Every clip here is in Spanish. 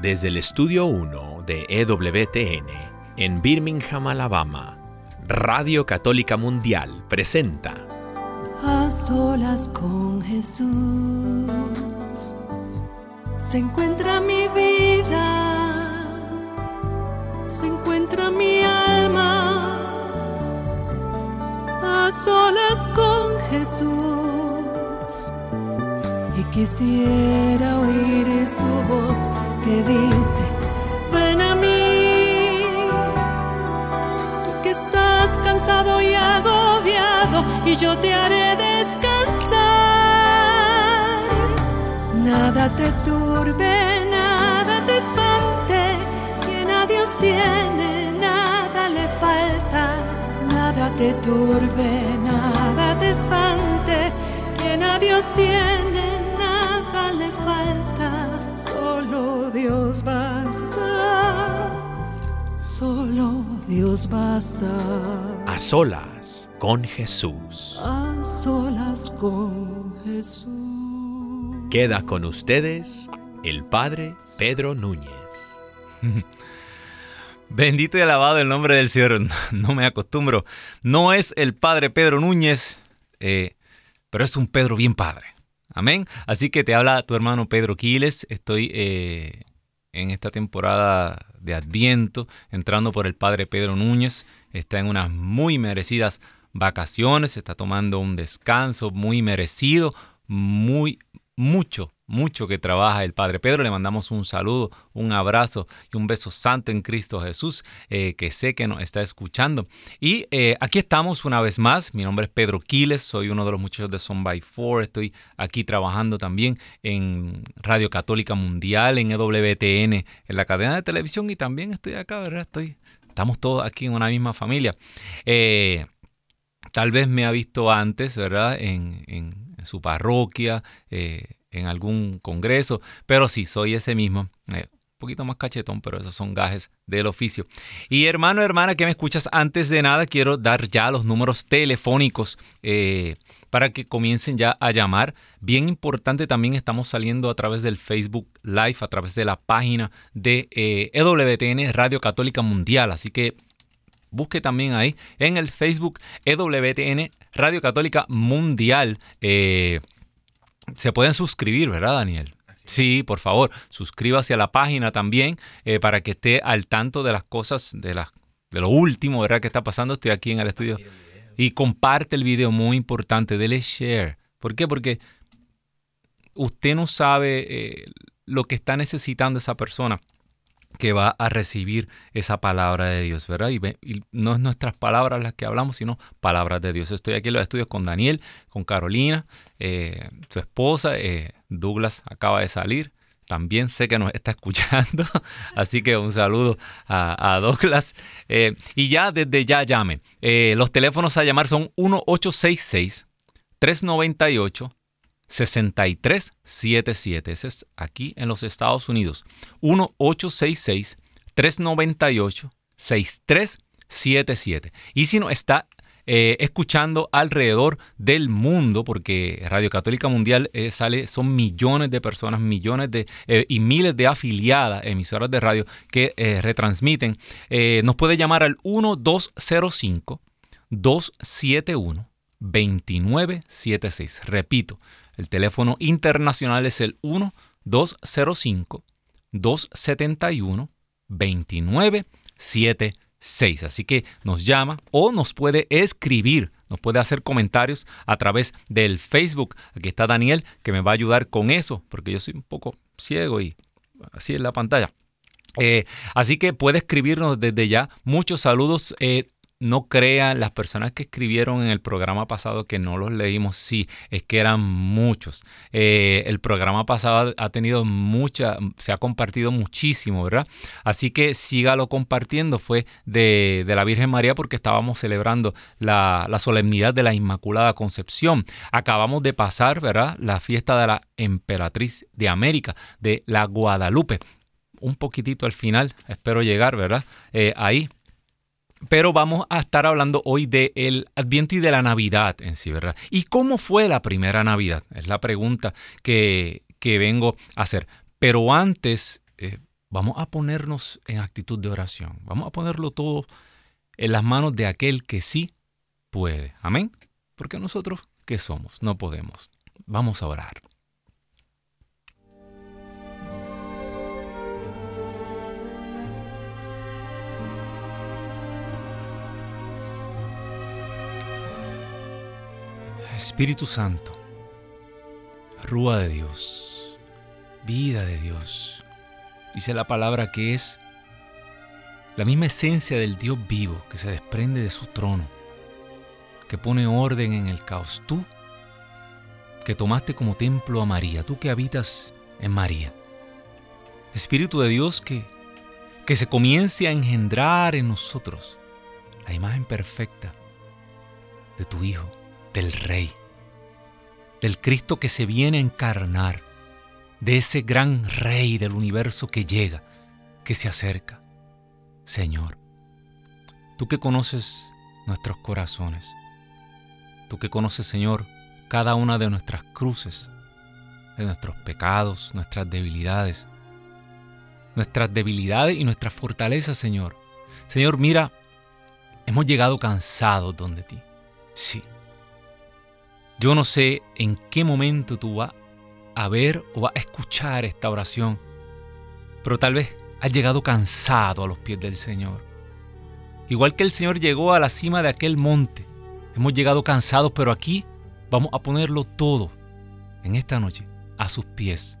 Desde el estudio 1 de EWTN, en Birmingham, Alabama, Radio Católica Mundial presenta A solas con Jesús se encuentra mi vida, se encuentra mi alma. A solas con Jesús y quisiera oír su voz que dice, ven a mí, tú que estás cansado y agobiado, y yo te haré descansar. Nada te turbe, nada te espante, quien a Dios tiene, nada le falta. Nada te turbe, nada te espante, quien a Dios tiene, nada le falta. Solo Dios basta, solo Dios basta. A solas con Jesús. A solas con Jesús. Queda con ustedes el Padre Pedro Núñez. Bendito y alabado el nombre del Señor. No me acostumbro. No es el Padre Pedro Núñez, eh, pero es un Pedro bien padre. Amén. Así que te habla tu hermano Pedro Quiles. Estoy eh, en esta temporada de Adviento, entrando por el Padre Pedro Núñez. Está en unas muy merecidas vacaciones, está tomando un descanso muy merecido, muy mucho, mucho que trabaja el Padre Pedro. Le mandamos un saludo, un abrazo y un beso santo en Cristo Jesús, eh, que sé que nos está escuchando. Y eh, aquí estamos una vez más. Mi nombre es Pedro Quiles, soy uno de los muchachos de Son by Four. Estoy aquí trabajando también en Radio Católica Mundial, en EWTN, en la cadena de televisión y también estoy acá, ¿verdad? Estoy, estamos todos aquí en una misma familia. Eh, tal vez me ha visto antes, ¿verdad? En, su parroquia, en algún congreso, pero sí, soy ese mismo. Eh, un poquito más cachetón, pero esos son gajes del oficio. Y hermano, hermana, que me escuchas, antes de nada quiero dar ya los números telefónicos eh, para que comiencen ya a llamar. Bien importante, también estamos saliendo a través del Facebook Live, a través de la página de EWTN Radio Católica Mundial. Así que busque también ahí en el Facebook EWTN Radio Católica Mundial. Eh, se pueden suscribir, ¿verdad, Daniel? Sí, por favor, suscríbase a la página también eh, para que esté al tanto de las cosas, de, las, de lo último, ¿verdad? Que está pasando. Estoy aquí en el estudio. Y comparte el video, muy importante, dele share. ¿Por qué? Porque usted no sabe eh, lo que está necesitando esa persona que va a recibir esa palabra de Dios, ¿verdad? Y, no es nuestras palabras las que hablamos, sino palabras de Dios. Estoy aquí en los estudios con Daniel, con Carolina, eh, su esposa, eh, Douglas acaba de salir. También sé que nos está escuchando, así que un saludo a, Douglas. Eh, y ya desde ya llame. los teléfonos a llamar son 1866 398 6377. Ese es aquí en los Estados Unidos. 1-866-398-6377. Y si no está eh, escuchando alrededor del mundo, porque Radio Católica Mundial eh, sale, son millones de personas, millones de eh, y miles de afiliadas, emisoras de radio que retransmiten, nos puede llamar al 1205 271 2976. Repito, el teléfono internacional es el 1-205-271-2976. Así que nos llama o nos puede escribir, nos puede hacer comentarios a través del Facebook. Aquí está Daniel que me va a ayudar con eso, porque yo soy un poco ciego y así en la pantalla. Eh, así que puede escribirnos desde ya. Muchos saludos. Eh, no crean las personas que escribieron en el programa pasado que no los leímos, sí, es que eran muchos. Eh, el programa pasado ha tenido mucha, se ha compartido muchísimo, ¿verdad? Así que sígalo compartiendo. Fue de, la Virgen María porque estábamos celebrando la, la solemnidad de la Inmaculada Concepción. Acabamos de pasar, ¿verdad? La fiesta de la Emperatriz de América, de la Guadalupe. Un poquitito al final, espero llegar, ¿verdad? Eh, ahí pero vamos a estar hablando hoy del Adviento y de la Navidad en sí, ¿verdad? ¿Y cómo fue la primera Navidad? Es la pregunta que, vengo a hacer. Pero antes, eh, vamos a ponernos en actitud de oración. Vamos a ponerlo todo en las manos de aquel que sí puede. Amén. Porque nosotros, ¿qué somos? No podemos. Vamos a orar. Espíritu Santo, Rúa de Dios, vida de Dios, dice la palabra que es la misma esencia del Dios vivo que se desprende de su trono, que pone orden en el caos. Tú, que tomaste como templo a María, tú que habitas en María. Espíritu de Dios que, que se comience a engendrar en nosotros la imagen perfecta de tu Hijo del Rey, del Cristo que se viene a encarnar, de ese gran Rey del universo que llega, que se acerca. Señor, tú que conoces nuestros corazones, tú que conoces, Señor, cada una de nuestras cruces, de nuestros pecados, nuestras debilidades, nuestras debilidades y nuestras fortalezas, Señor. Señor, mira, hemos llegado cansados donde ti. Sí, yo no sé en qué momento tú vas a ver o vas a escuchar esta oración, pero tal vez has llegado cansado a los pies del Señor. Igual que el Señor llegó a la cima de aquel monte, hemos llegado cansados, pero aquí vamos a ponerlo todo en esta noche a sus pies.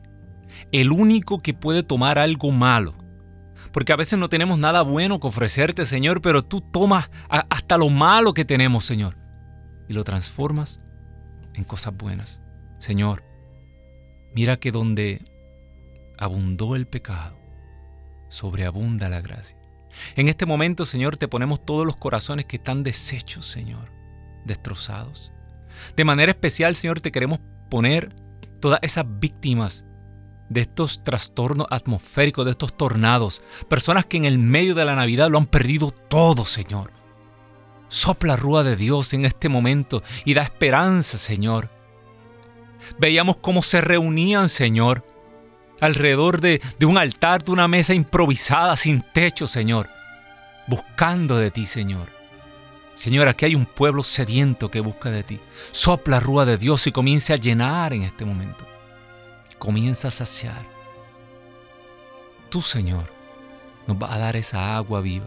El único que puede tomar algo malo, porque a veces no tenemos nada bueno que ofrecerte, Señor, pero tú tomas hasta lo malo que tenemos, Señor, y lo transformas en cosas buenas. Señor, mira que donde abundó el pecado, sobreabunda la gracia. En este momento, Señor, te ponemos todos los corazones que están deshechos, Señor, destrozados. De manera especial, Señor, te queremos poner todas esas víctimas de estos trastornos atmosféricos, de estos tornados, personas que en el medio de la Navidad lo han perdido todo, Señor. Sopla rúa de Dios en este momento y da esperanza, Señor. Veíamos cómo se reunían, Señor, alrededor de, de un altar, de una mesa improvisada, sin techo, Señor, buscando de ti, Señor. Señor, aquí hay un pueblo sediento que busca de ti. Sopla rúa de Dios y comienza a llenar en este momento. Comienza a saciar. Tú, Señor, nos vas a dar esa agua viva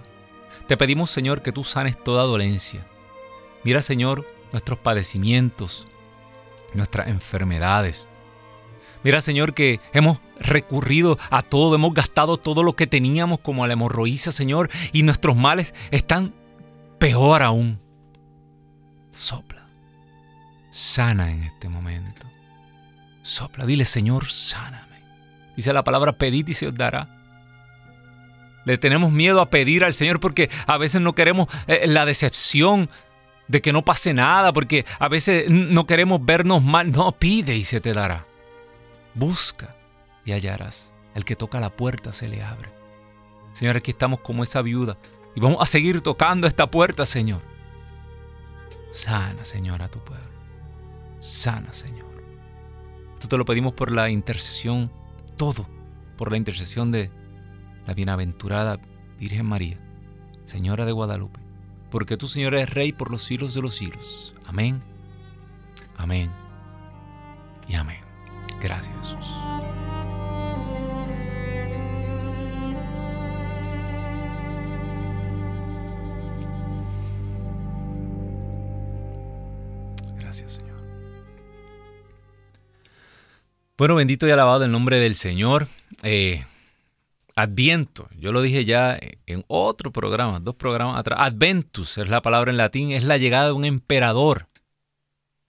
te pedimos, Señor, que tú sanes toda dolencia. Mira, Señor, nuestros padecimientos, nuestras enfermedades. Mira, Señor, que hemos recurrido a todo, hemos gastado todo lo que teníamos como a la hemorroísa, Señor, y nuestros males están peor aún. Sopla, sana en este momento. Sopla, dile, Señor, sáname. Dice la palabra, pedid y se os dará. Le tenemos miedo a pedir al Señor porque a veces no queremos eh, la decepción de que no pase nada, porque a veces no queremos vernos mal. No, pide y se te dará. Busca y hallarás. El que toca la puerta se le abre. Señor, aquí estamos como esa viuda y vamos a seguir tocando esta puerta, Señor. Sana, Señor, a tu pueblo. Sana, Señor. Esto te lo pedimos por la intercesión, todo, por la intercesión de la bienaventurada Virgen María, Señora de Guadalupe, porque tú, Señor, eres Rey por los siglos de los siglos. Amén, amén y amén. Gracias, Jesús. Gracias, Señor. Bueno, bendito y alabado el nombre del Señor. Eh, Adviento, yo lo dije ya en otro programa, dos programas atrás. Adventus es la palabra en latín, es la llegada de un emperador.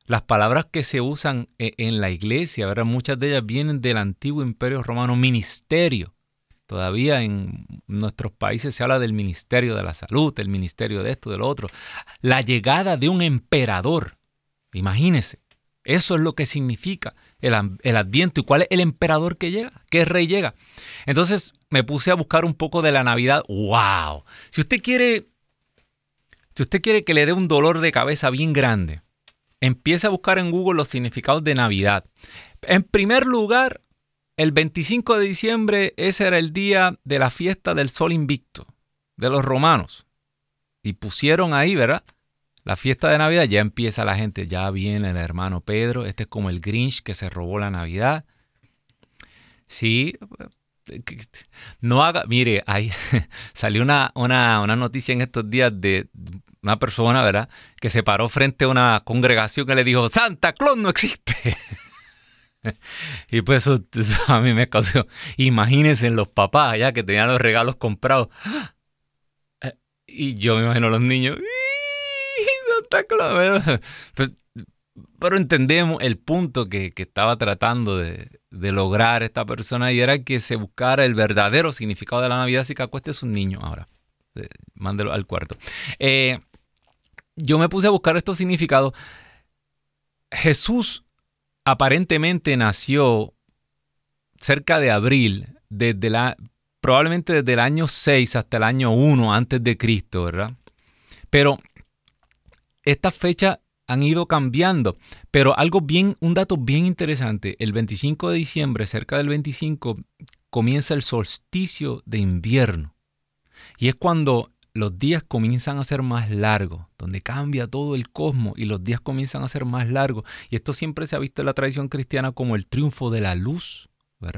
Las palabras que se usan e, en la iglesia, muchas de ellas vienen del antiguo imperio romano, ministerio. Todavía en nuestros países se habla del ministerio de la salud, el ministerio de esto, de lo otro. La llegada de un emperador. Imagínese, eso es lo que significa el, adviento. ¿Y cuál es el emperador que llega? ¿Qué rey llega? Entonces me puse a buscar un poco de la Navidad. ¡Wow! Si usted quiere, si usted quiere que le dé un dolor de cabeza bien grande, empiece a buscar en Google los significados de Navidad. En primer lugar, el 25 de diciembre, ese era el día de la fiesta del sol invicto de los romanos. Y pusieron ahí, ¿verdad? La fiesta de Navidad, ya empieza la gente, ya viene el hermano Pedro, este es como el Grinch que se robó la Navidad. Sí, no haga, mire, ahí salió una, una, una, noticia en estos días de una persona, ¿verdad? Que se paró frente a una congregación que le dijo, Santa Claus no existe. y pues eso, a mí me causó, imagínense los papás allá que tenían los regalos comprados. Eh, y yo me imagino a los niños, Pues, pero entendemos el punto que, estaba tratando de, lograr esta persona y era que se buscara el verdadero significado de la Navidad, así que acueste a un niño ahora. Eh, mándelo al cuarto. Eh, yo me puse a buscar estos significados. Jesús aparentemente nació cerca de abril, desde la, probablemente desde el año 6 hasta el año 1 antes de Cristo, ¿verdad? Pero estas fechas han ido cambiando. Pero algo bien, un dato bien interesante, el 25 de diciembre, cerca del 25, comienza el solsticio de invierno. Y es cuando los días comienzan a ser más largos, donde cambia todo el cosmos y los días comienzan a ser más largos. Y esto siempre se ha visto en la tradición cristiana como el triunfo de la luz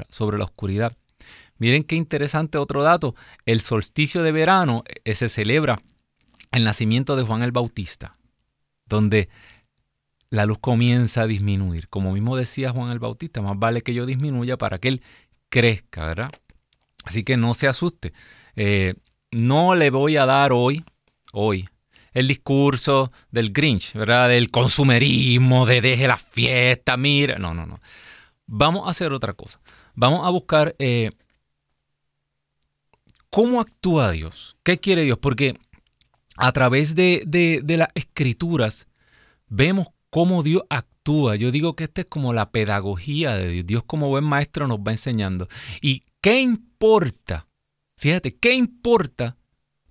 sobre la oscuridad. Miren qué interesante otro dato. El solsticio de verano eh, se celebra el nacimiento de Juan el Bautista donde la luz comienza a disminuir. Como mismo decía Juan el Bautista, más vale que yo disminuya para que él crezca, ¿verdad? Así que no se asuste. Eh, no le voy a dar hoy, hoy, el discurso del Grinch, ¿verdad? Del consumerismo, de deje la fiesta, mira. No, no, no. Vamos a hacer otra cosa. Vamos a buscar eh, cómo actúa Dios. ¿Qué quiere Dios? Porque a través de, las escrituras vemos cómo Dios actúa. Yo digo que esta es como la pedagogía de Dios. Dios como buen maestro nos va enseñando. ¿Y qué importa? Fíjate, ¿qué importa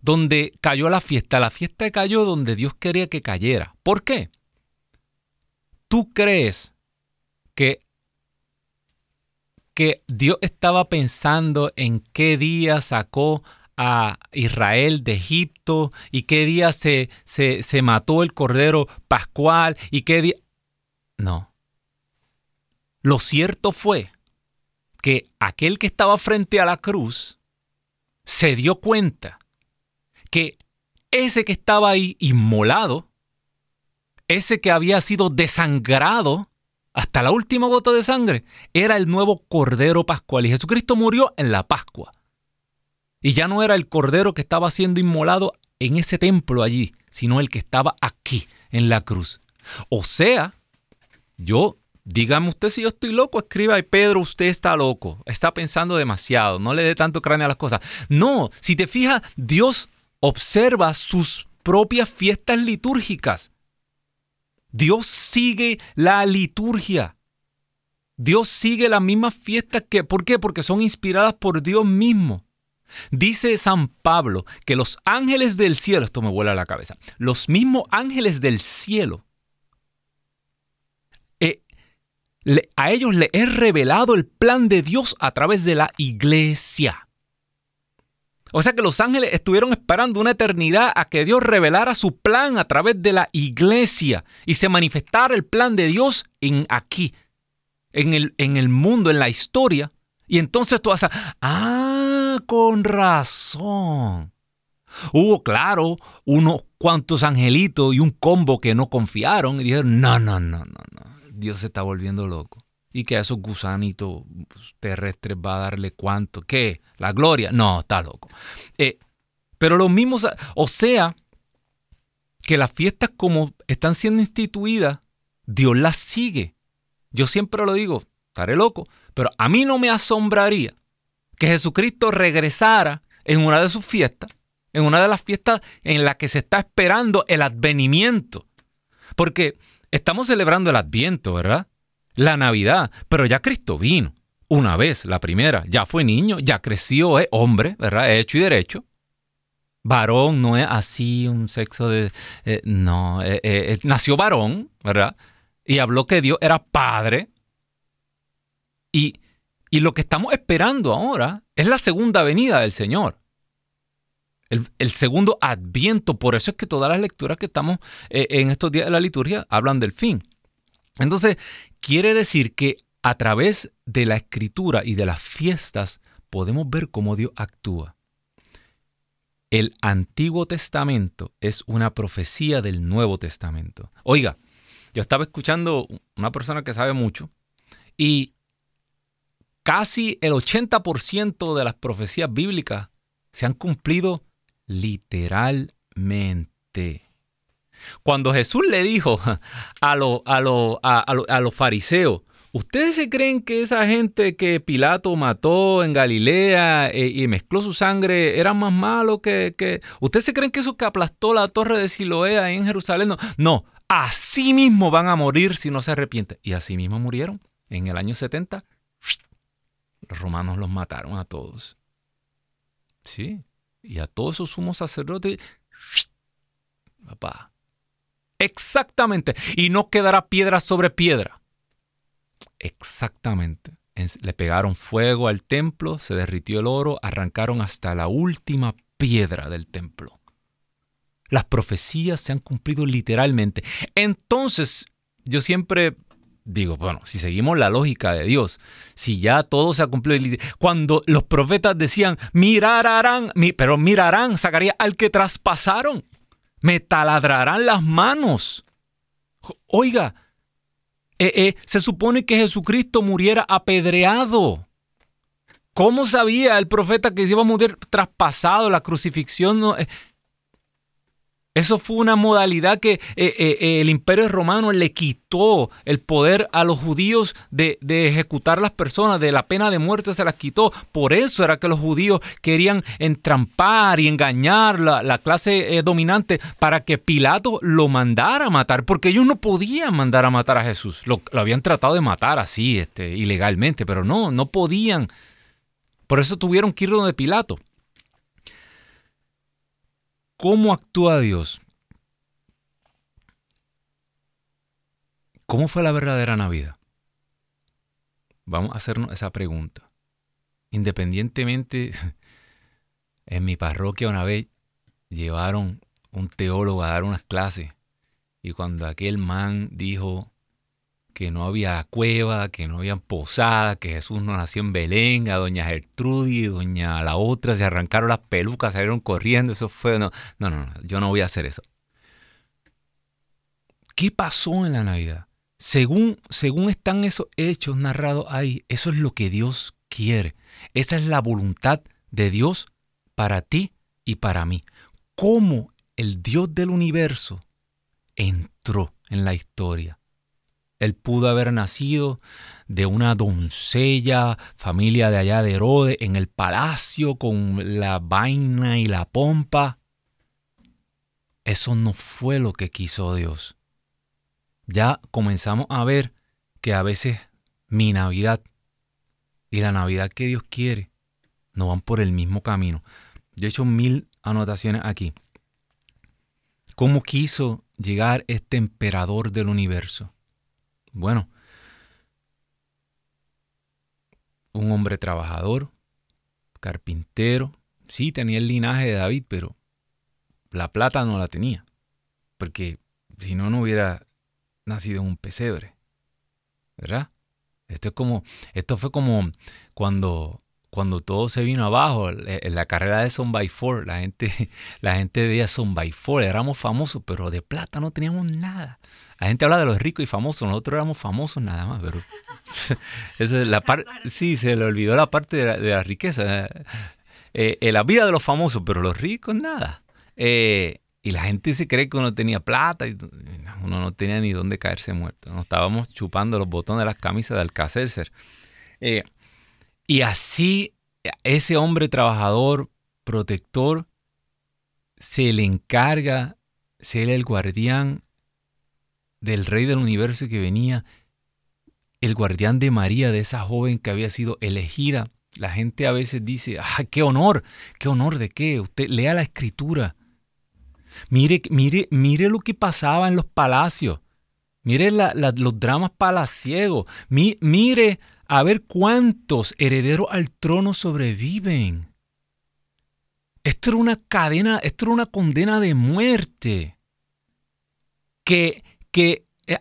donde cayó la fiesta? La fiesta cayó donde Dios quería que cayera. ¿Por qué? ¿Tú crees que, que Dios estaba pensando en qué día sacó a Israel de Egipto y qué día se, se, se mató el cordero pascual y qué día... No. Lo cierto fue que aquel que estaba frente a la cruz se dio cuenta que ese que estaba ahí inmolado, ese que había sido desangrado hasta la última gota de sangre, era el nuevo Cordero Pascual. Y Jesucristo murió en la Pascua. Y ya no era el cordero que estaba siendo inmolado en ese templo allí, sino el que estaba aquí, en la cruz. O sea, yo, dígame usted si yo estoy loco, escriba, Pedro, usted está loco, está pensando demasiado, no le dé tanto cráneo a las cosas. No, si te fijas, Dios observa sus propias fiestas litúrgicas. Dios sigue la liturgia. Dios sigue las mismas fiestas que, ¿por qué? Porque son inspiradas por Dios mismo. Dice San Pablo que los ángeles del cielo, esto me vuela la cabeza, los mismos ángeles del cielo, eh, a ellos le he revelado el plan de Dios a través de la iglesia. O sea que los ángeles estuvieron esperando una eternidad a que Dios revelara su plan a través de la iglesia y se manifestara el plan de Dios en aquí, en el, en el mundo, en la historia. Y entonces tú vas a, ah, con razón. Hubo, claro, unos cuantos angelitos y un combo que no confiaron y dijeron, no, no, no, no, no, Dios se está volviendo loco. Y que a esos gusanitos pues, terrestres va a darle cuánto, ¿qué? ¿La gloria? No, está loco. Eh, pero los mismos, o sea, que las fiestas como están siendo instituidas, Dios las sigue. Yo siempre lo digo, estaré loco, pero a mí no me asombraría que Jesucristo regresara en una de sus fiestas, en una de las fiestas en las que se está esperando el advenimiento. Porque estamos celebrando el adviento, ¿verdad? La Navidad, pero ya Cristo vino. Una vez, la primera, ya fue niño, ya creció, es hombre, ¿verdad? Hecho y derecho. Varón no es así un sexo de... Eh, no, eh, eh, nació varón, ¿verdad? Y habló que Dios era padre. Y Y lo que estamos esperando ahora es la segunda venida del Señor. El, segundo adviento. Por eso es que todas las lecturas que estamos eh, en estos días de la liturgia hablan del fin. Entonces, quiere decir que a través de la escritura y de las fiestas podemos ver cómo Dios actúa. El Antiguo Testamento es una profecía del Nuevo Testamento. Oiga, yo estaba escuchando una persona que sabe mucho y casi el 80% de las profecías bíblicas se han cumplido literalmente. Cuando Jesús le dijo a, a, los fariseos, ¿Ustedes se creen que esa gente que Pilato mató en Galilea eh, y mezcló su sangre era más malo que. ¿Ustedes se creen que eso que aplastó la torre de Siloé en Jerusalén? No, no, así mismo van a morir si no se arrepienten. Y así mismo murieron. En el año 70, los romanos los mataron a todos. Sí, y a todos esos sumos sacerdotes, papá. Exactamente. Y no quedará piedra sobre piedra. Exactamente. Le pegaron fuego al templo, se derritió el oro, arrancaron hasta la última piedra del templo. Las profecías se han cumplido literalmente. Entonces, yo siempre digo, bueno, si seguimos la lógica de Dios, si ya todo se ha cumplido, cuando los profetas decían, mirarán, pero mirarán, sacaría al que traspasaron, me taladrarán las manos. Oiga, eh, eh, se supone que Jesucristo muriera apedreado. ¿Cómo sabía el profeta que iba a morir traspasado? La crucifixión no, eh, eso fue una modalidad que eh, eh, eh, el imperio romano le quitó el poder a los judíos de, ejecutar las personas, de la pena de muerte se las quitó. Por eso era que los judíos querían entrampar y engañar la, la clase dominante para que Pilato lo mandara a matar, porque ellos no podían mandar a matar a Jesús. Lo, habían tratado de matar así, este, ilegalmente, pero no, no podían. Por eso tuvieron que ir donde Pilato. ¿Cómo actúa Dios? ¿Cómo fue la verdadera Navidad? Vamos a hacernos esa pregunta. Independientemente, en mi parroquia una vez llevaron un teólogo a dar unas clases y cuando aquel man dijo que no había cueva, que no había posada, que Jesús no nació en Belén, a doña Gertrudis, doña la otra, se arrancaron las pelucas, salieron corriendo, eso fue, no, no, no, yo no voy a hacer eso. ¿Qué pasó en la Navidad? Según, según están esos hechos narrados ahí, eso es lo que Dios quiere. Esa es la voluntad de Dios para ti y para mí. ¿Cómo el Dios del universo entró en la historia? Él pudo haber nacido de una doncella, familia de allá de Herodes, en el palacio con la vaina y la pompa. Eso no fue lo que quiso Dios. Ya comenzamos a ver que a veces mi Navidad y la Navidad que Dios quiere no van por el mismo camino. Yo he hecho mil anotaciones aquí. ¿Cómo quiso llegar este emperador del universo? Bueno, un hombre trabajador, carpintero, sí tenía el linaje de David, pero la plata no la tenía, porque si no, no hubiera nacido en un pesebre, ¿verdad? Esto, es como, esto fue como cuando, cuando todo se vino abajo, en la carrera de Son by Four, la gente, la gente veía Son by Four, éramos famosos, pero de plata no teníamos nada. La gente habla de los ricos y famosos, nosotros éramos famosos nada más, pero eso es la parte, sí, se le olvidó la parte de la, riqueza. Eh, eh, la vida de los famosos, pero los ricos nada. Eh, y la gente se cree que uno tenía plata y uno no tenía ni dónde caerse muerto. Nos estábamos chupando los botones de las camisas de Alcacercer. Y así ese hombre trabajador, protector, se le encarga ser el guardián del rey del universo que venía, el guardián de María, de esa joven que había sido elegida. La gente a veces dice, ¡ah, qué honor! ¿Qué honor de qué? Usted lea la escritura. Mire, mire, mire lo que pasaba en los palacios. Mire los dramas palaciegos. mire a ver cuántos herederos al trono sobreviven. Esto era una cadena, esto era una condena de muerte. Que, que eh,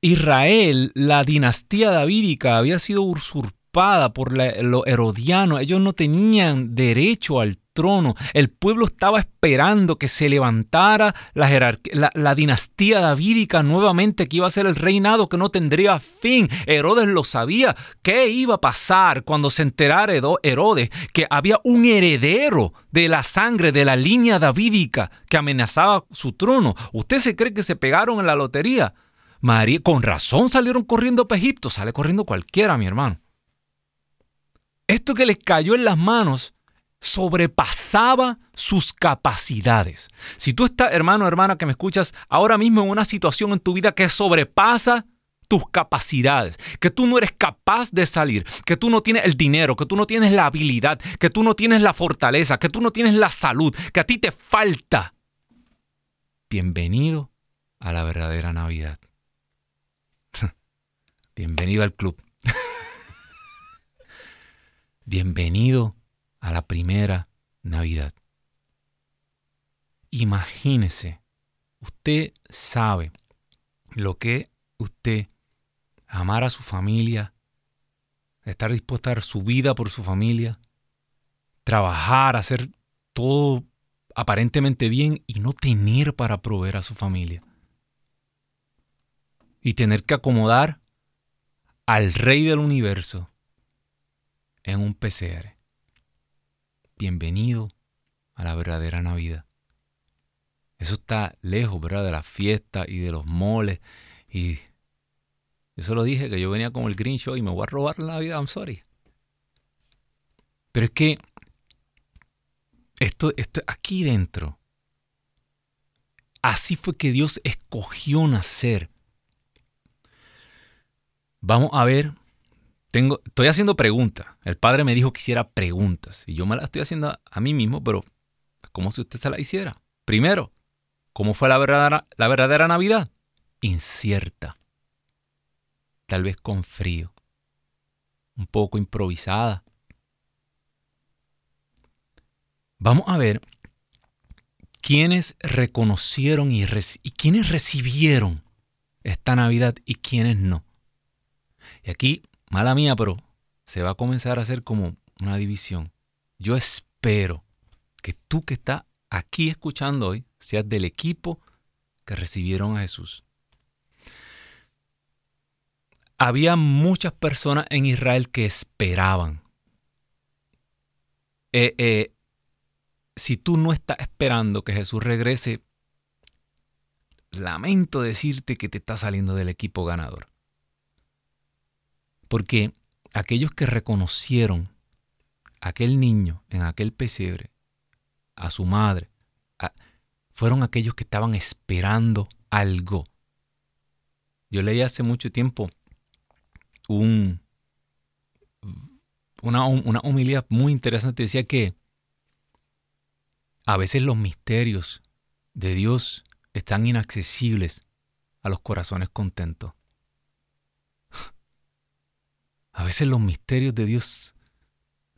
Israel, la dinastía davídica, había sido usurpada por los herodianos. Ellos no tenían derecho al trono. El pueblo estaba esperando que se levantara la, dinastía davídica nuevamente, que iba a ser el reinado que no tendría fin. Herodes lo sabía. ¿Qué iba a pasar cuando se enterara Herodes que había un heredero de la sangre de la línea davídica que amenazaba su trono? ¿Usted se cree que se pegaron en la lotería? María, con razón salieron corriendo para Egipto, sale corriendo cualquiera, mi hermano. Esto que les cayó en las manos sobrepasaba sus capacidades. Si tú estás, hermano, hermana, que me escuchas ahora mismo en una situación en tu vida que sobrepasa tus capacidades, que tú no eres capaz de salir, que tú no tienes el dinero, que tú no tienes la habilidad, que tú no tienes la fortaleza, que tú no tienes la salud, que a ti te falta. Bienvenido a la verdadera Navidad. Bienvenido al club. Bienvenido a la primera Navidad. Imagínese, usted sabe lo que usted amar a su familia, estar dispuesto a dar su vida por su familia, trabajar, hacer todo aparentemente bien y no tener para proveer a su familia. Y tener que acomodar al Rey del Universo en un PCR. Bienvenido a la verdadera Navidad. Eso está lejos, ¿verdad? De la fiesta y de los moles. Y yo solo dije que yo venía como el Grinch y me voy a robar la Navidad, I'm sorry. Pero es que esto, esto aquí dentro, así fue que Dios escogió nacer Vamos a ver. Tengo, estoy haciendo preguntas. El padre me dijo que hiciera preguntas. Y yo me las estoy haciendo a mí mismo, pero como si usted se la hiciera. Primero, ¿cómo fue la verdadera, la verdadera Navidad? Incierta. Tal vez con frío. Un poco improvisada. Vamos a ver quiénes reconocieron y, y quiénes recibieron esta Navidad y quiénes no. Y aquí, mala mía, pero se va a comenzar a hacer como una división. Yo espero que tú que estás aquí escuchando hoy seas del equipo que recibieron a Jesús. Había muchas personas en Israel que esperaban. Eh, eh, si tú no estás esperando que Jesús regrese, lamento decirte que te está saliendo del equipo ganador. Porque aquellos que reconocieron a aquel niño en aquel pesebre, a su madre, fueron aquellos que estaban esperando algo. Yo leí hace mucho tiempo un, una, una humildad muy interesante. Decía que a veces los misterios de Dios están inaccesibles a los corazones contentos. A veces los misterios de Dios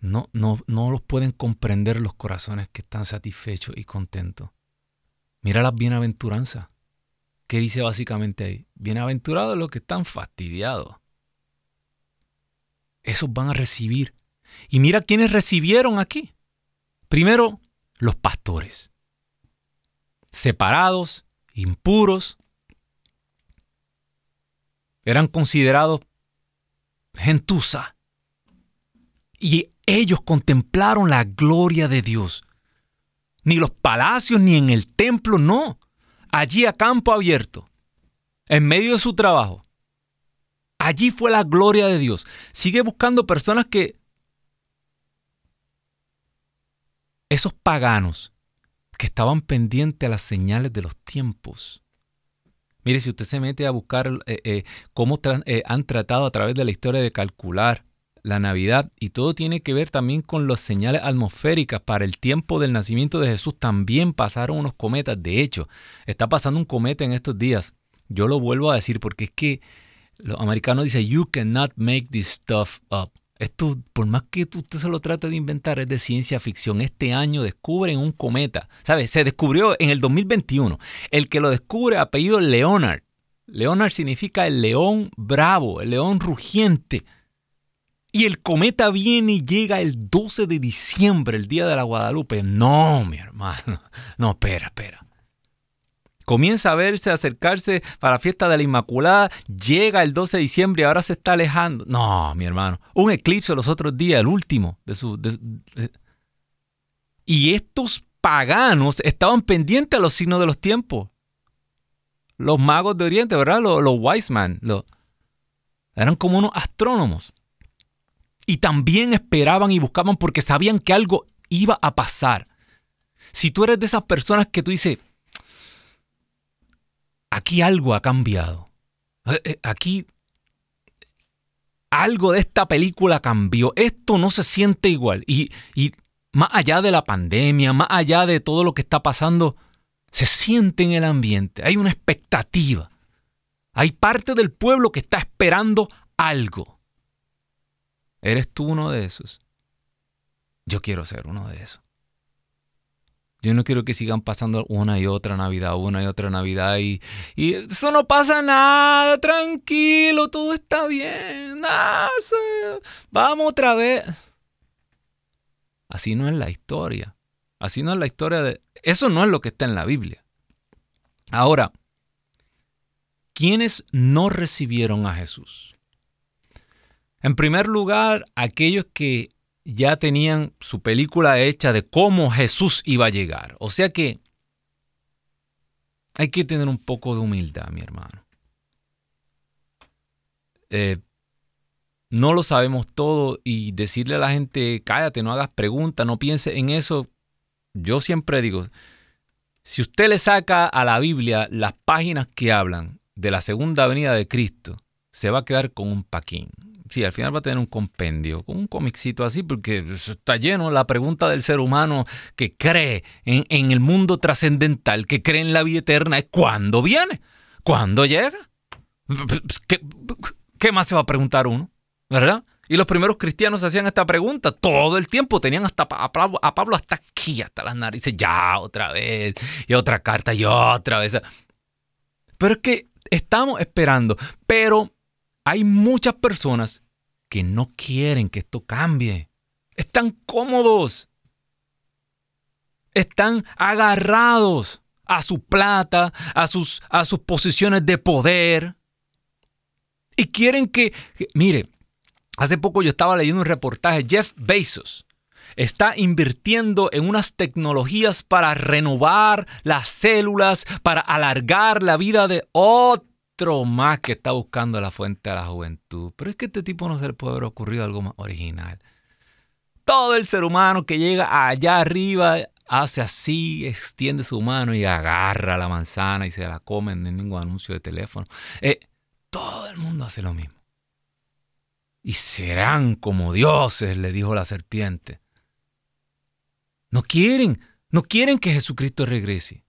no, no, no los pueden comprender los corazones que están satisfechos y contentos. Mira las bienaventuranzas. ¿Qué dice básicamente ahí? Bienaventurados los que están fastidiados. Esos van a recibir. Y mira quiénes recibieron aquí. Primero, los pastores. Separados, impuros. Eran considerados gentuza. Y ellos contemplaron la gloria de Dios. Ni los palacios ni en el templo, no. Allí a campo abierto, en medio de su trabajo. Allí fue la gloria de Dios. Sigue buscando personas que... Esos paganos que estaban pendientes a las señales de los tiempos Mire, si usted se mete a buscar eh, eh, cómo eh, han tratado a través de la historia de calcular la Navidad y todo tiene que ver también con las señales atmosféricas. Para el tiempo del nacimiento de Jesús también pasaron unos cometas. De hecho, está pasando un cometa en estos días. Yo lo vuelvo a decir porque es que los americanos dicen, you cannot make this stuff up. Esto, por más que usted se lo trate de inventar, es de ciencia ficción. Este año descubren un cometa. ¿Sabes? Se descubrió en el 2021. El que lo descubre, apellido Leonard. Leonard significa el león bravo, el león rugiente. Y el cometa viene y llega el 12 de diciembre, el día de la Guadalupe. No, mi hermano. No, espera, espera. Comienza a verse, a acercarse para la fiesta de la Inmaculada. Llega el 12 de diciembre y ahora se está alejando. No, mi hermano. Un eclipse los otros días, el último de su. Y estos paganos estaban pendientes a los signos de los tiempos. Los magos de Oriente, ¿verdad? Los, los wise men. eran como unos astrónomos. Y también esperaban y buscaban porque sabían que algo iba a pasar. Si tú eres de esas personas que tú dices, aquí algo ha cambiado. Eh, eh, aquí algo de esta película cambió. Esto no se siente igual. Y, y, más allá de la pandemia, más allá de todo lo que está pasando, se siente en el ambiente. Hay una expectativa. Hay parte del pueblo que está esperando algo. ¿Eres tú uno de esos? Yo quiero ser uno de esos. Yo no quiero que sigan pasando una y otra Navidad, una y otra Navidad y, y eso no pasa nada, tranquilo, todo está bien, nada, vamos otra vez. Así no es la historia. Así no es la historia de... Eso no es lo que está en la Biblia. Ahora, ¿quiénes no recibieron a Jesús? En primer lugar, aquellos que ya tenían su película hecha de cómo Jesús iba a llegar. O sea que hay que tener un poco de humildad, mi hermano. Eh, no lo sabemos todo y decirle a la gente, cállate, no hagas preguntas, no piense en eso. Yo siempre digo, si usted le saca a la Biblia las páginas que hablan de la segunda venida de Cristo, se va a quedar con un paquín. Sí, al final va a tener un compendio, un comicito así, porque está lleno la pregunta del ser humano que cree en, el mundo trascendental, que cree en la vida eterna, es ¿cuándo viene? ¿Cuándo llega? ¿Qué, más se va a preguntar uno? ¿Verdad? Y los primeros cristianos hacían esta pregunta todo el tiempo. Tenían hasta Pablo, a Pablo, hasta aquí, hasta las narices. Ya, otra vez. Y otra carta, y otra vez. Pero es que estamos esperando. Pero hay muchas personas que no quieren que esto cambie. Están cómodos. Están agarrados a su plata, a sus, a sus posiciones de poder. Y quieren que, mire, hace poco yo estaba leyendo un reportaje, Jeff Bezos está invirtiendo en unas tecnologías para renovar las células, para alargar la vida de más que está buscando la fuente de la juventud. Pero es que este tipo no se le puede haber ocurrido algo más original. Todo el ser humano que llega allá arriba hace así, extiende su mano y agarra la manzana y se la comen en ningún anuncio de teléfono. Eh, todo el mundo hace lo mismo. Y serán como dioses, le dijo la serpiente. No quieren, no quieren que Jesucristo regrese.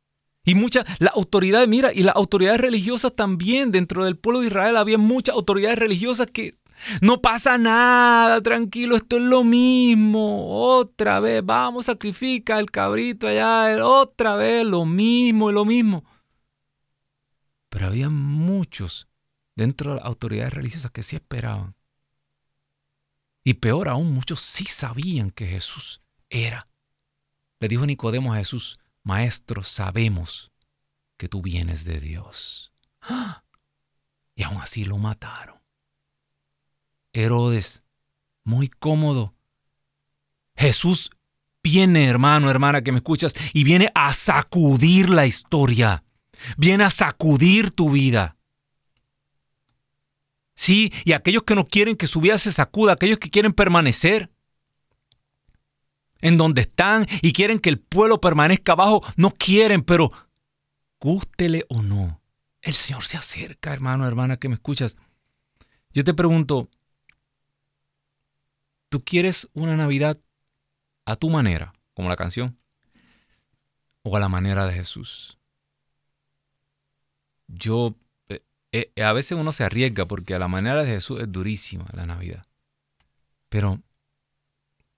Y muchas, la autoridad, mira, y las autoridades religiosas también, dentro del pueblo de Israel había muchas autoridades religiosas que no pasa nada, tranquilo, esto es lo mismo, otra vez, vamos, sacrifica el cabrito allá, otra vez, lo mismo lo mismo. Pero había muchos dentro de las autoridades religiosas que sí esperaban. Y peor aún, muchos sí sabían que Jesús era. Le dijo Nicodemo a Jesús, Maestro, sabemos que tú vienes de Dios. Y aún así lo mataron. Herodes, muy cómodo. Jesús viene, hermano, hermana, que me escuchas, y viene a sacudir la historia. Viene a sacudir tu vida. Sí, y aquellos que no quieren que su vida se sacuda, aquellos que quieren permanecer, en donde están y quieren que el pueblo permanezca abajo. No quieren, pero gústele o no. El Señor se acerca, hermano, hermana, que me escuchas. Yo te pregunto, ¿tú quieres una Navidad a tu manera, como la canción? ¿O a la manera de Jesús? Yo, eh, eh, a veces uno se arriesga porque a la manera de Jesús es durísima la Navidad. Pero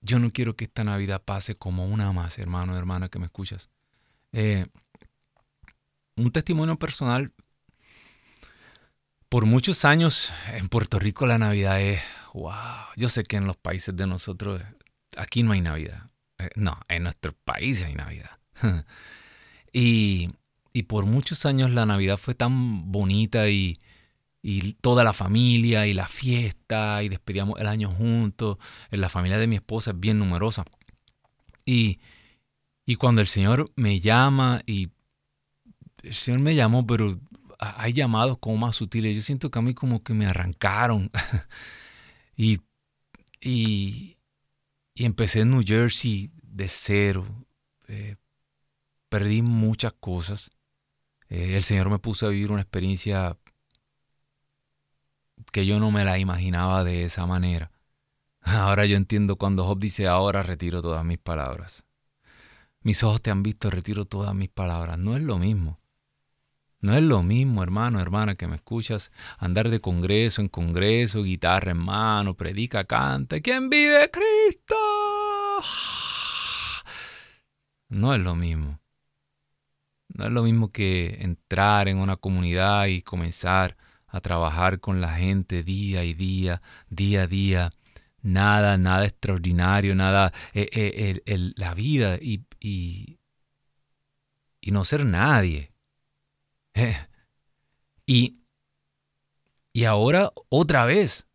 yo no quiero que esta Navidad pase como una más, hermano, hermana, que me escuchas. Eh, un testimonio personal. Por muchos años en Puerto Rico la Navidad es, wow, yo sé que en los países de nosotros, aquí no hay Navidad. Eh, no, en nuestro país hay Navidad. y, y, por muchos años la Navidad fue tan bonita y, y toda la familia y la fiesta y despedíamos el año juntos. La familia de mi esposa es bien numerosa. Y, y cuando el Señor me llama y el Señor me llamó, pero hay llamados como más sutiles. Yo siento que a mí como que me arrancaron. y, y, y, empecé en New Jersey de cero. Eh, perdí muchas cosas. Eh, el Señor me puso a vivir una experiencia que yo no me la imaginaba de esa manera. Ahora yo entiendo cuando Job dice, ahora retiro todas mis palabras. Mis ojos te han visto, retiro todas mis palabras. No es lo mismo. No es lo mismo, hermano, hermana, que me escuchas andar de congreso en congreso, guitarra en mano, predica, canta. ¿Quién vive Cristo? No es lo mismo. No es lo mismo que entrar en una comunidad y comenzar a trabajar con la gente día y día, día a día. Nada, nada extraordinario, nada, eh, eh, la vida y, y, no ser nadie. y, y ahora otra vez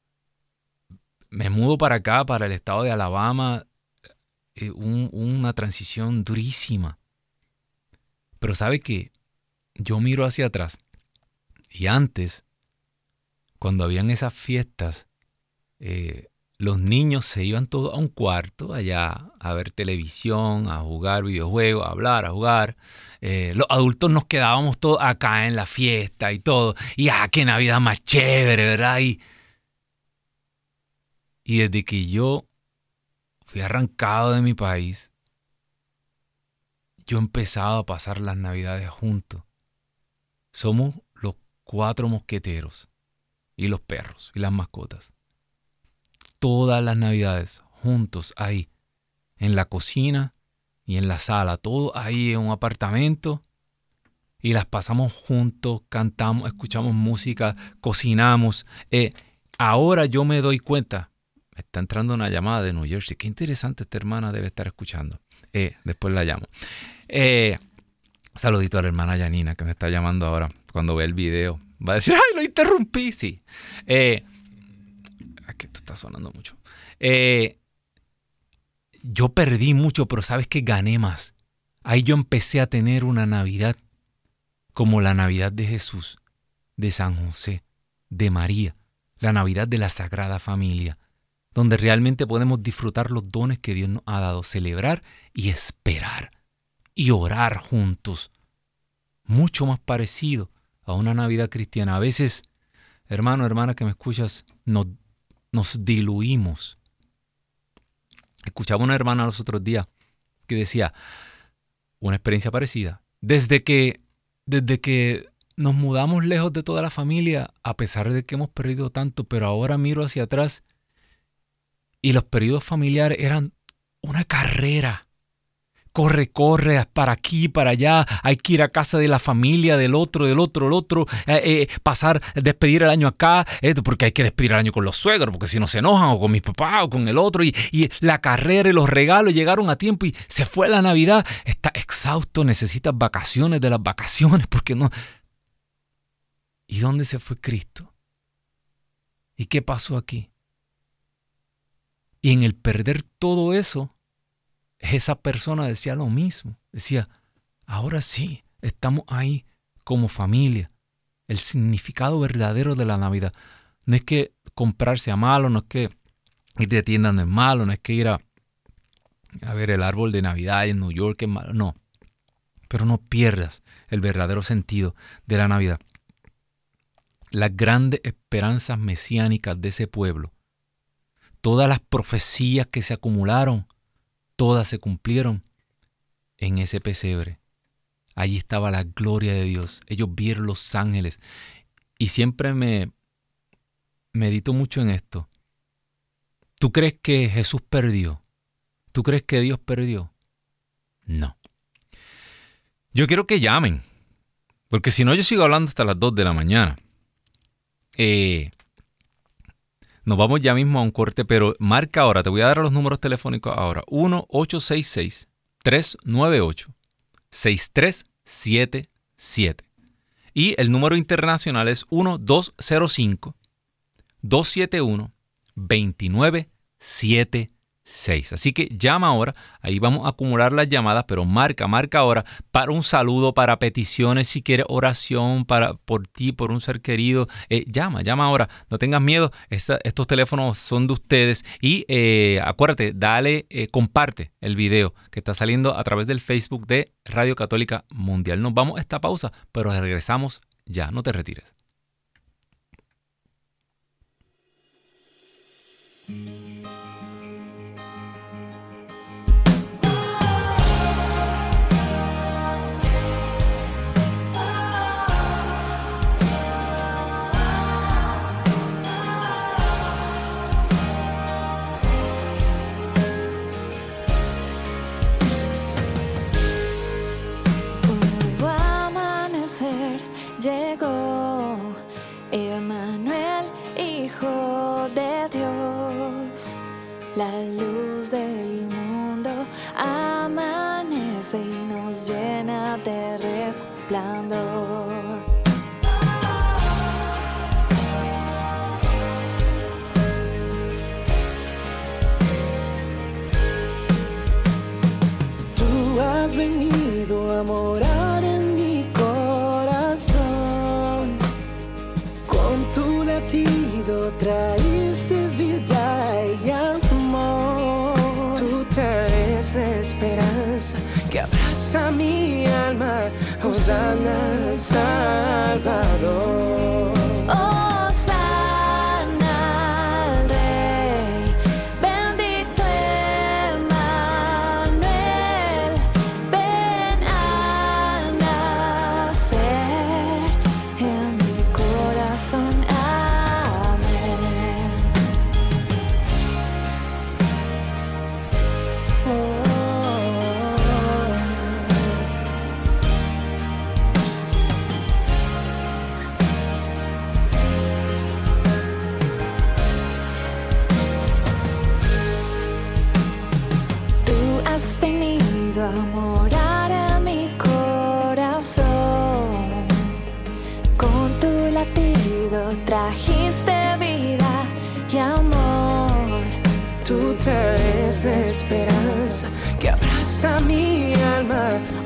me mudo para acá, para el estado de Alabama, eh, una transición durísima. Pero sabe que yo miro hacia atrás y antes cuando habían esas fiestas, eh, los niños se iban todos a un cuarto allá a ver televisión, a jugar videojuegos, a hablar, a jugar. Eh, los adultos nos quedábamos todos acá en la fiesta y todo. Y ah, qué Navidad más chévere, ¿verdad? Y, y desde que yo fui arrancado de mi país, yo he empezado a pasar las Navidades juntos. Somos los cuatro mosqueteros y los perros y las mascotas. Todas las navidades juntos ahí, en la cocina y en la sala, todo ahí en un apartamento y las pasamos juntos, cantamos, escuchamos música, cocinamos. Eh, ahora yo me doy cuenta, está entrando una llamada de New Jersey, qué interesante esta hermana debe estar escuchando. Eh, después la llamo. Eh, saludito a la hermana Janina que me está llamando ahora cuando ve el video. Va a decir, ¡ay, lo interrumpí! Sí. Eh, aquí esto está sonando mucho. Eh, yo perdí mucho, pero sabes que gané más. Ahí yo empecé a tener una Navidad como la Navidad de Jesús, de San José, de María, la Navidad de la Sagrada Familia, donde realmente podemos disfrutar los dones que Dios nos ha dado, celebrar y esperar y orar juntos. Mucho más parecido a una Navidad cristiana. A veces, hermano, hermana que me escuchas, nos, nos diluimos. Escuchaba una hermana los otros días que decía una experiencia parecida. Desde que, desde que nos mudamos lejos de toda la familia, a pesar de que hemos perdido tanto, pero ahora miro hacia atrás y los periodos familiares eran una carrera corre, corre, para aquí, para allá, hay que ir a casa de la familia, del otro, del otro, del otro, eh, eh, pasar, despedir el año acá, porque hay que despedir el año con los suegros, porque si no se enojan, o con mis papás, o con el otro, y, y, la carrera y los regalos llegaron a tiempo y se fue la Navidad, está exhausto, necesitas vacaciones de las vacaciones, porque no... ¿Y dónde se fue Cristo? ¿Y qué pasó aquí? Y en el perder todo eso, esa persona decía lo mismo. Decía, ahora sí, estamos ahí como familia. El significado verdadero de la Navidad. No es que comprarse a malo, no es que ir de tienda no es malo, no es que ir a, a ver el árbol de Navidad en New York es malo, no. Pero no pierdas el verdadero sentido de la Navidad. Las grandes esperanzas mesiánicas de ese pueblo, todas las profecías que se acumularon todas se cumplieron en ese pesebre. Allí estaba la gloria de Dios. Ellos vieron los ángeles y siempre me medito mucho en esto. ¿Tú crees que Jesús perdió? ¿Tú crees que Dios perdió? No. Yo quiero que llamen, porque si no yo sigo hablando hasta las 2 de la mañana. Eh, nos vamos ya mismo a un corte, pero marca ahora, te voy a dar los números telefónicos ahora. 1-866-398-6377. Y el número internacional es 1205-271-2977. 6. Así que llama ahora, ahí vamos a acumular las llamadas, pero marca, marca ahora para un saludo, para peticiones, si quieres oración para, por ti, por un ser querido, eh, llama, llama ahora, no tengas miedo, estos teléfonos son de ustedes y eh, acuérdate, dale, eh, comparte el video que está saliendo a través del Facebook de Radio Católica Mundial. Nos vamos a esta pausa, pero regresamos ya, no te retires.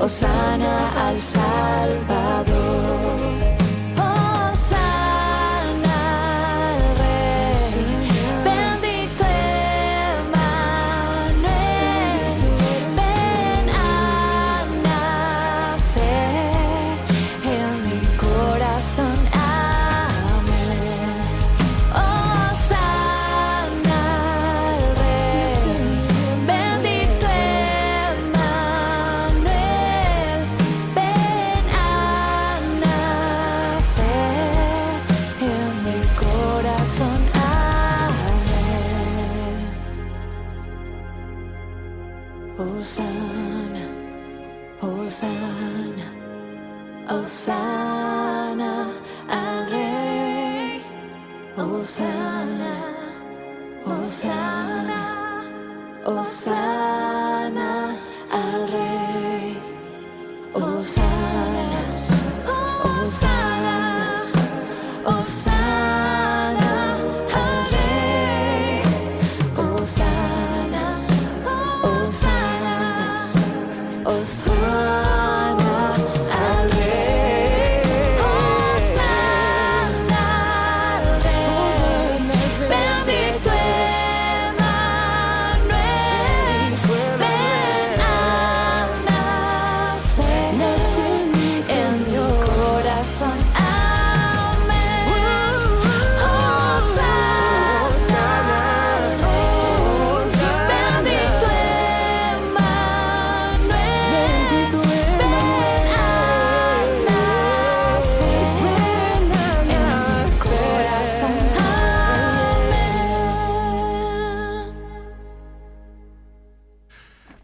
Sana al Salvador.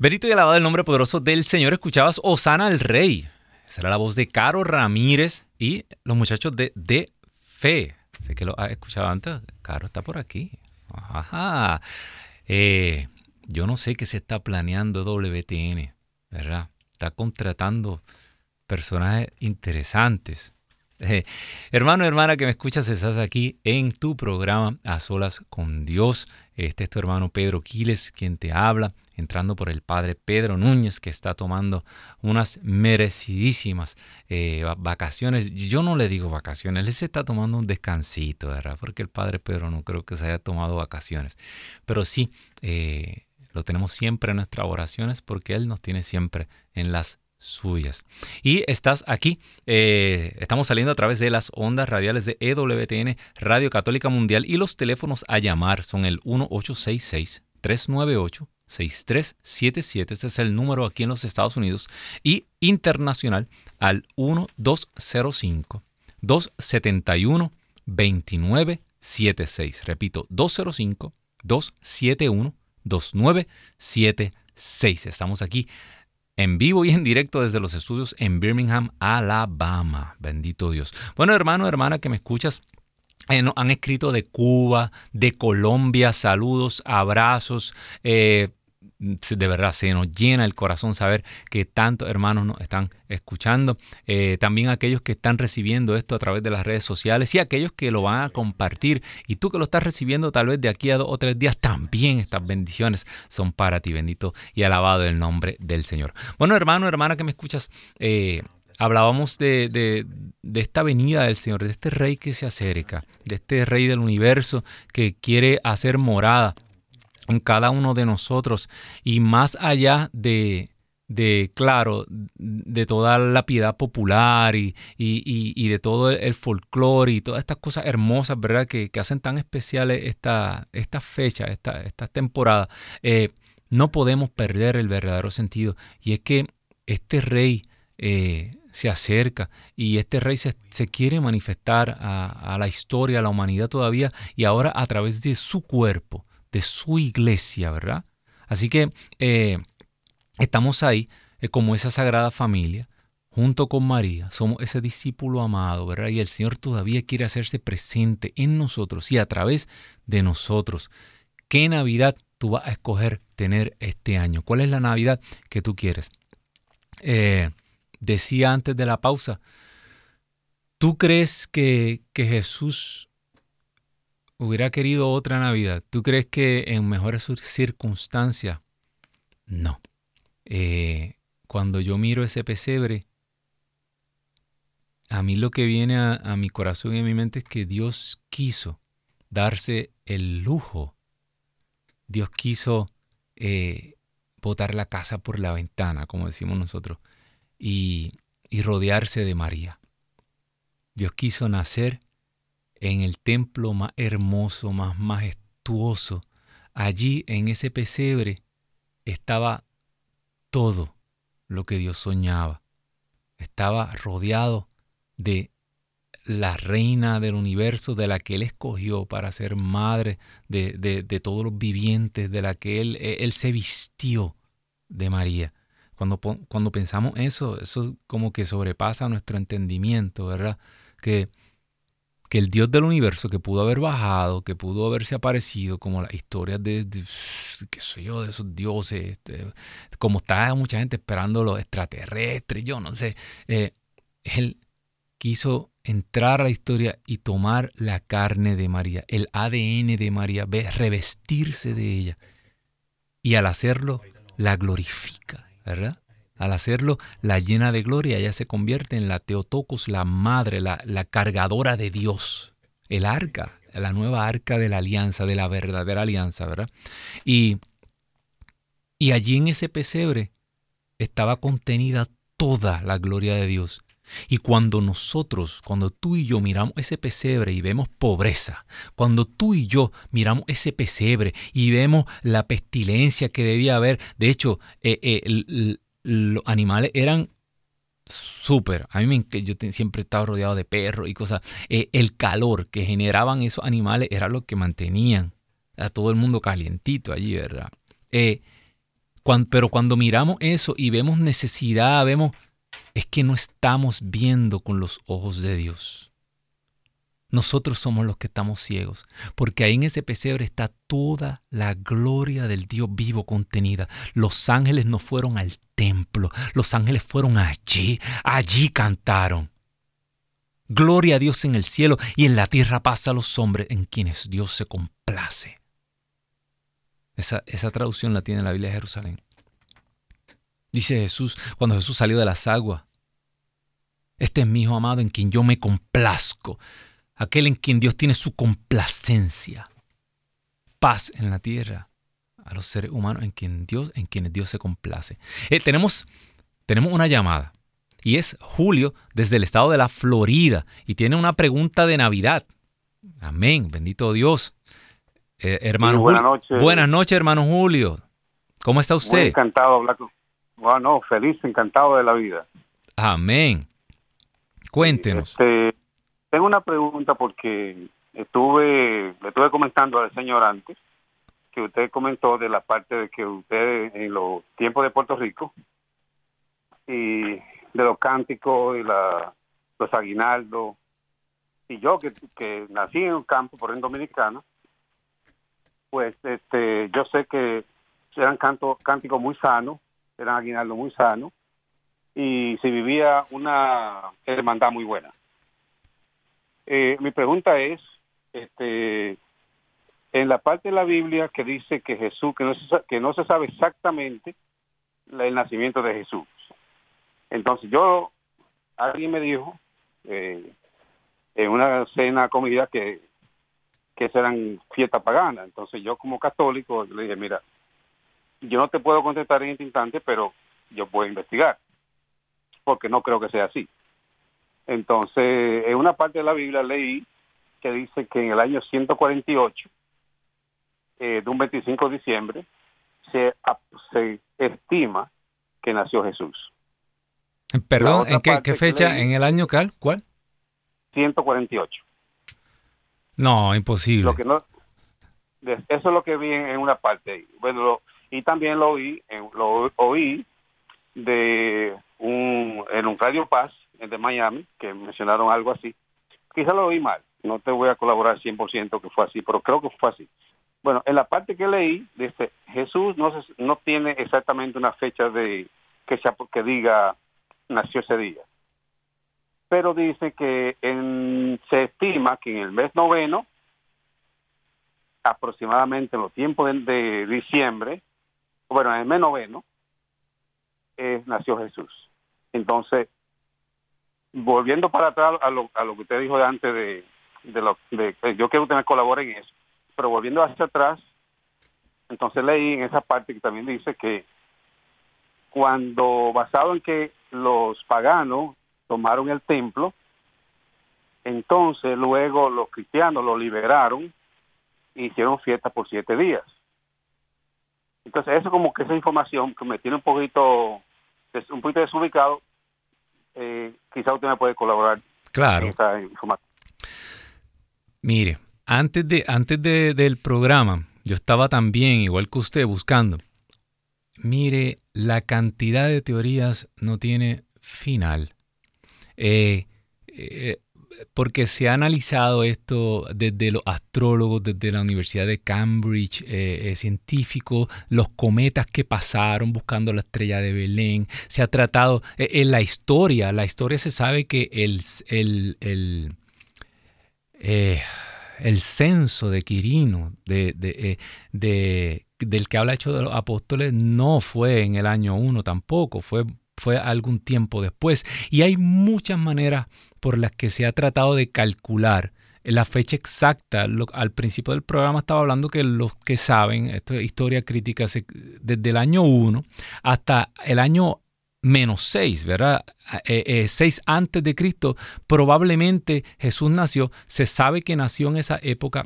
Bendito y alabado el nombre poderoso del Señor. Escuchabas Osana el Rey. Esa era la voz de Caro Ramírez y los muchachos de De Fe. Sé que lo has escuchado antes. Caro está por aquí. Ajá. Eh, yo no sé qué se está planeando WTN, ¿verdad? Está contratando personajes interesantes. Eh, hermano, hermana que me escuchas, estás aquí en tu programa A Solas con Dios. Este es tu hermano Pedro Quiles quien te habla, entrando por el padre Pedro Núñez que está tomando unas merecidísimas eh, vacaciones. Yo no le digo vacaciones, él se está tomando un descansito, ¿verdad? Porque el padre Pedro no creo que se haya tomado vacaciones. Pero sí, eh, lo tenemos siempre en nuestras oraciones porque él nos tiene siempre en las suyas. Y estás aquí, eh, estamos saliendo a través de las ondas radiales de EWTN, Radio Católica Mundial, y los teléfonos a llamar son el 1866-398-6377, ese es el número aquí en los Estados Unidos, y internacional al 1205-271-2976. Repito, 205-271-2976. Estamos aquí en vivo y en directo desde los estudios en Birmingham, Alabama. Bendito Dios. Bueno, hermano, hermana que me escuchas, eh, han escrito de Cuba, de Colombia, saludos, abrazos. Eh, de verdad se nos llena el corazón saber que tantos hermanos nos están escuchando. Eh, también aquellos que están recibiendo esto a través de las redes sociales y aquellos que lo van a compartir. Y tú que lo estás recibiendo tal vez de aquí a dos o tres días, también estas bendiciones son para ti. Bendito y alabado el nombre del Señor. Bueno, hermano, hermana que me escuchas, eh, hablábamos de, de, esta venida del Señor, de este rey que se acerca, de este rey del universo que quiere hacer morada en cada uno de nosotros y más allá de, de claro, de toda la piedad popular y, y, de todo el folclore y todas estas cosas hermosas, ¿verdad? Que, hacen tan especiales esta, esta fecha, esta, esta temporada, eh, no podemos perder el verdadero sentido. Y es que este rey eh, se acerca y este rey se, quiere manifestar a, a la historia, a la humanidad todavía y ahora a través de su cuerpo de su iglesia, ¿verdad? Así que eh, estamos ahí eh, como esa sagrada familia, junto con María, somos ese discípulo amado, ¿verdad? Y el Señor todavía quiere hacerse presente en nosotros y a través de nosotros. ¿Qué Navidad tú vas a escoger tener este año? ¿Cuál es la Navidad que tú quieres? Eh, decía antes de la pausa, ¿tú crees que, que Jesús hubiera querido otra Navidad, ¿tú crees que en mejores circunstancias? No. Eh, cuando yo miro ese pesebre, a mí lo que viene a, mi corazón y a mi mente es que Dios quiso darse el lujo. Dios quiso eh, botar la casa por la ventana, como decimos nosotros, y, y rodearse de María. Dios quiso nacer en el templo más hermoso, más majestuoso. Allí en ese pesebre estaba todo lo que Dios soñaba. Estaba rodeado de la reina del universo de la que Él escogió para ser madre de, todos los vivientes, de la que Él, él se vistió de María. Cuando, cuando pensamos eso, eso como que sobrepasa nuestro entendimiento, ¿verdad? Que que el Dios del universo que pudo haber bajado, que pudo haberse aparecido, como las historias de, qué sé yo, de esos dioses, este, como está mucha gente esperando los extraterrestres, yo no sé, eh, él quiso entrar a la historia y tomar la carne de María, el ADN de María, revestirse de ella. Y al hacerlo, la glorifica, ¿verdad? Al hacerlo, la llena de gloria, ella se convierte en la Teotocos, la madre, la, la cargadora de Dios, el arca, la nueva arca de la alianza, de la verdadera alianza, ¿verdad? Y, y allí en ese pesebre estaba contenida toda la gloria de Dios. Y cuando nosotros, cuando tú y yo miramos ese pesebre y vemos pobreza, cuando tú y yo miramos ese pesebre y vemos la pestilencia que debía haber, de hecho, eh, eh, los animales eran súper. A mí me, yo siempre he estado rodeado de perros y cosas. Eh, el calor que generaban esos animales era lo que mantenían a todo el mundo calientito allí, ¿verdad? Eh, pero cuando miramos eso y vemos necesidad, vemos, es que no estamos viendo con los ojos de Dios. Nosotros somos los que estamos ciegos, porque ahí en ese pesebre está toda la gloria del Dios vivo contenida. Los ángeles no fueron al templo, los ángeles fueron allí, allí cantaron. Gloria a Dios en el cielo y en la tierra paz a los hombres en quienes Dios se complace. Esa, esa traducción la tiene la Biblia de Jerusalén. Dice Jesús, cuando Jesús salió de las aguas, este es mi Hijo amado en quien yo me complazco, aquel en quien Dios tiene su complacencia, paz en la tierra a los seres humanos en, quien Dios, en quienes Dios se complace. Eh, tenemos, tenemos una llamada y es Julio desde el estado de la Florida y tiene una pregunta de Navidad. Amén, bendito Dios. Eh, hermano buenas noches. Buenas noches, hermano Julio. ¿Cómo está usted? Muy encantado hablar Bueno, feliz, encantado de la vida. Amén. Cuéntenos. Este, tengo una pregunta porque estuve, le estuve comentando al señor antes que usted comentó de la parte de que usted en los tiempos de Puerto Rico y de los cánticos y la, los aguinaldos y yo que, nací en un campo por en dominicano pues este yo sé que eran canto, cánticos muy sanos eran aguinaldos muy sanos y se vivía una hermandad muy buena eh, mi pregunta es este en la parte de la Biblia que dice que Jesús, que no se, que no se sabe exactamente el nacimiento de Jesús. Entonces yo, alguien me dijo eh, en una cena comida que, que serán fiestas paganas. Entonces yo como católico le dije, mira, yo no te puedo contestar en este instante, pero yo puedo investigar, porque no creo que sea así. Entonces, en una parte de la Biblia leí que dice que en el año 148 eh, de un 25 de diciembre, se, se estima que nació Jesús. Perdón, ¿en qué, fecha? ¿En el año cuál? ¿Cuál? 148. No, imposible. Lo que no, eso es lo que vi en, una parte. Bueno, y también lo oí, lo oí de un, en un Radio Paz de Miami, que mencionaron algo así. Quizá lo oí mal, no te voy a colaborar 100% que fue así, pero creo que fue así. Bueno, en la parte que leí, dice, Jesús no, no tiene exactamente una fecha de que, sea, que diga nació ese día. Pero dice que se estima que en el mes noveno, aproximadamente en los tiempos de, diciembre, bueno, en el mes noveno, eh, nació Jesús. Entonces, volviendo para atrás a lo, a lo que usted dijo antes de, de lo de, yo quiero que usted me colabore en eso pero volviendo hacia atrás, entonces leí en esa parte que también dice que cuando basado en que los paganos tomaron el templo, entonces luego los cristianos lo liberaron e hicieron fiesta por siete días. Entonces eso como que esa información que me tiene un poquito un poquito desubicado, eh, quizá usted me puede colaborar. Claro. Mire, antes, de, antes de, del programa, yo estaba también, igual que usted, buscando. Mire, la cantidad de teorías no tiene final. Eh, eh, porque se ha analizado esto desde los astrólogos, desde la Universidad de Cambridge, eh, científicos, los cometas que pasaron buscando la estrella de Belén. Se ha tratado en la historia, la historia se sabe que el, el, el el censo de Quirino, de, eh, de, del que habla hecho de los apóstoles, no fue en el año 1 tampoco, fue, fue algún tiempo después. Y hay muchas maneras por las que se ha tratado de calcular la fecha exacta. al principio del programa estaba hablando que los que saben, esto es historia crítica, desde el año 1 hasta el año menos 6, ¿verdad? 6 eh, eh, antes de Cristo, probablemente Jesús nació, se sabe que nació en esa época.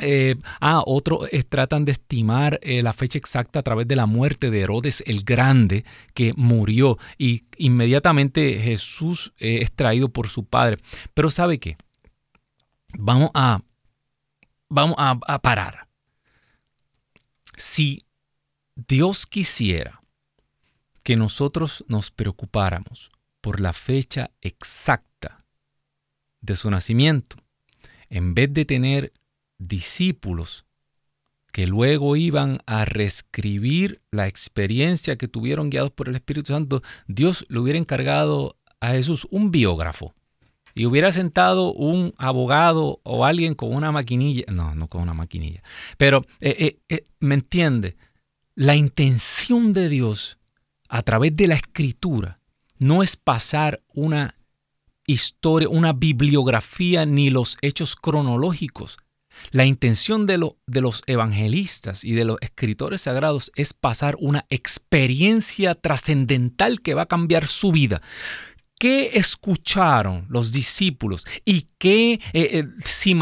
Eh, ah, otros tratan de estimar la fecha exacta a través de la muerte de Herodes el Grande, que murió y inmediatamente Jesús es traído por su padre. Pero ¿sabe qué? Vamos a, vamos a parar. Si Dios quisiera que nosotros nos preocupáramos por la fecha exacta de su nacimiento, en vez de tener discípulos que luego iban a reescribir la experiencia que tuvieron guiados por el Espíritu Santo, Dios le hubiera encargado a Jesús un biógrafo y hubiera sentado un abogado o alguien con una maquinilla, no, no con una maquinilla, pero eh, eh, eh, me entiende, la intención de Dios a través de la escritura no es pasar una historia, una bibliografía ni los hechos cronológicos. La intención de, los evangelistas y de los escritores sagrados es pasar una experiencia trascendental que va a cambiar su vida. ¿Qué escucharon los discípulos? ¿Y qué eh, eh, si,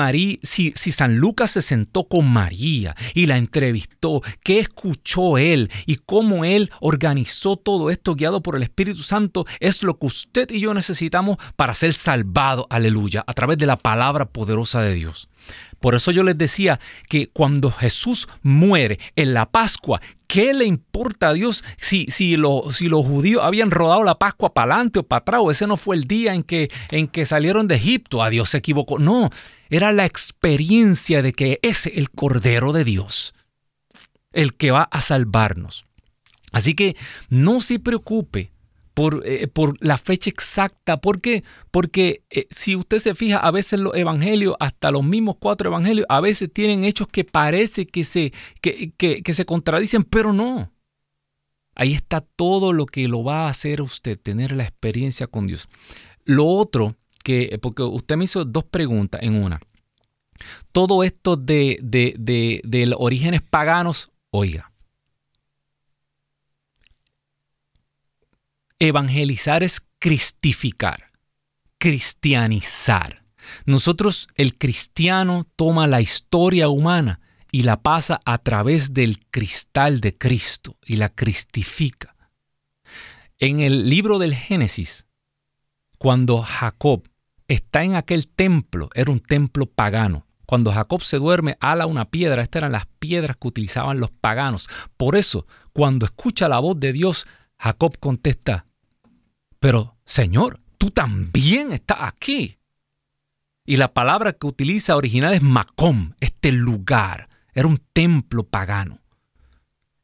si, si, San Lucas se sentó con María y la entrevistó? ¿Qué escuchó él? ¿Y cómo él organizó todo esto guiado por el Espíritu Santo? Es lo que usted y yo necesitamos para ser salvados, aleluya, a través de la palabra poderosa de Dios. Por eso yo les decía que cuando Jesús muere en la Pascua, ¿qué le importa a Dios si, si, si los judíos habían rodado la Pascua para adelante o para atrás? ese no fue el día en que, en que salieron de Egipto. A Dios se equivocó. No, era la experiencia de que ese es el Cordero de Dios, el que va a salvarnos. Así que no se preocupe eh, por, la fecha exacta. ¿Por qué? Porque eh, si usted se fija, a veces los evangelios, hasta los mismos cuatro evangelios, a veces tienen hechos que parece que se, que, que se contradicen, pero no. Ahí está todo lo que lo va a hacer usted, tener la experiencia con Dios. Lo otro, que, porque usted me hizo dos preguntas en una. Todo esto de, de, de orígenes paganos, oiga, Evangelizar es cristificar, cristianizar. Nosotros, el cristiano, toma la historia humana y la pasa a través del cristal de Cristo y la cristifica. En el libro del Génesis, cuando Jacob está en aquel templo, era un templo pagano. Cuando Jacob se duerme, ala una piedra. Estas eran las piedras que utilizaban los paganos. Por eso, cuando escucha la voz de Dios, Jacob contesta, pero Señor, tú también estás aquí. Y la palabra que utiliza original es Macom, este lugar. Era un templo pagano.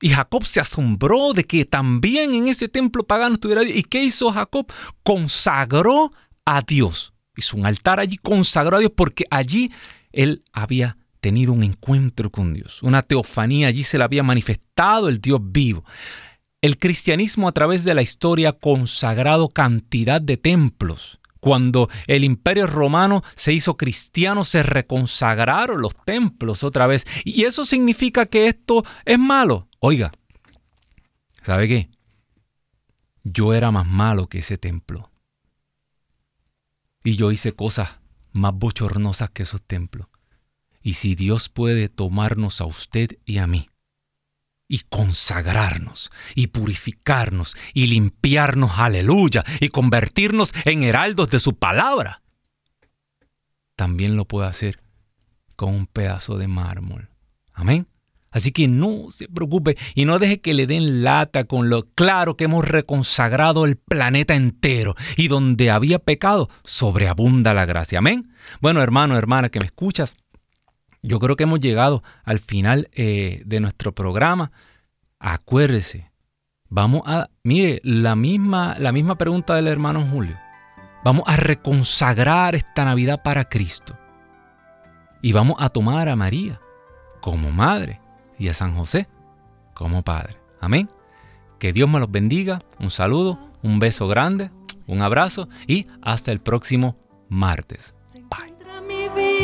Y Jacob se asombró de que también en ese templo pagano estuviera Dios. ¿Y qué hizo Jacob? Consagró a Dios. Hizo un altar allí, consagró a Dios porque allí él había tenido un encuentro con Dios. Una teofanía, allí se le había manifestado el Dios vivo. El cristianismo a través de la historia ha consagrado cantidad de templos. Cuando el imperio romano se hizo cristiano, se reconsagraron los templos otra vez. ¿Y eso significa que esto es malo? Oiga, ¿sabe qué? Yo era más malo que ese templo. Y yo hice cosas más bochornosas que esos templos. Y si Dios puede tomarnos a usted y a mí y consagrarnos y purificarnos y limpiarnos, aleluya, y convertirnos en heraldos de su palabra. También lo puede hacer con un pedazo de mármol. Amén. Así que no se preocupe y no deje que le den lata con lo claro que hemos reconsagrado el planeta entero y donde había pecado sobreabunda la gracia. Amén. Bueno, hermano, hermana, que me escuchas, yo creo que hemos llegado al final eh, de nuestro programa. Acuérdese, vamos a, mire, la misma, la misma pregunta del hermano Julio. Vamos a reconsagrar esta Navidad para Cristo. Y vamos a tomar a María como madre y a San José como padre. Amén. Que Dios me los bendiga. Un saludo, un beso grande, un abrazo y hasta el próximo martes. Bye.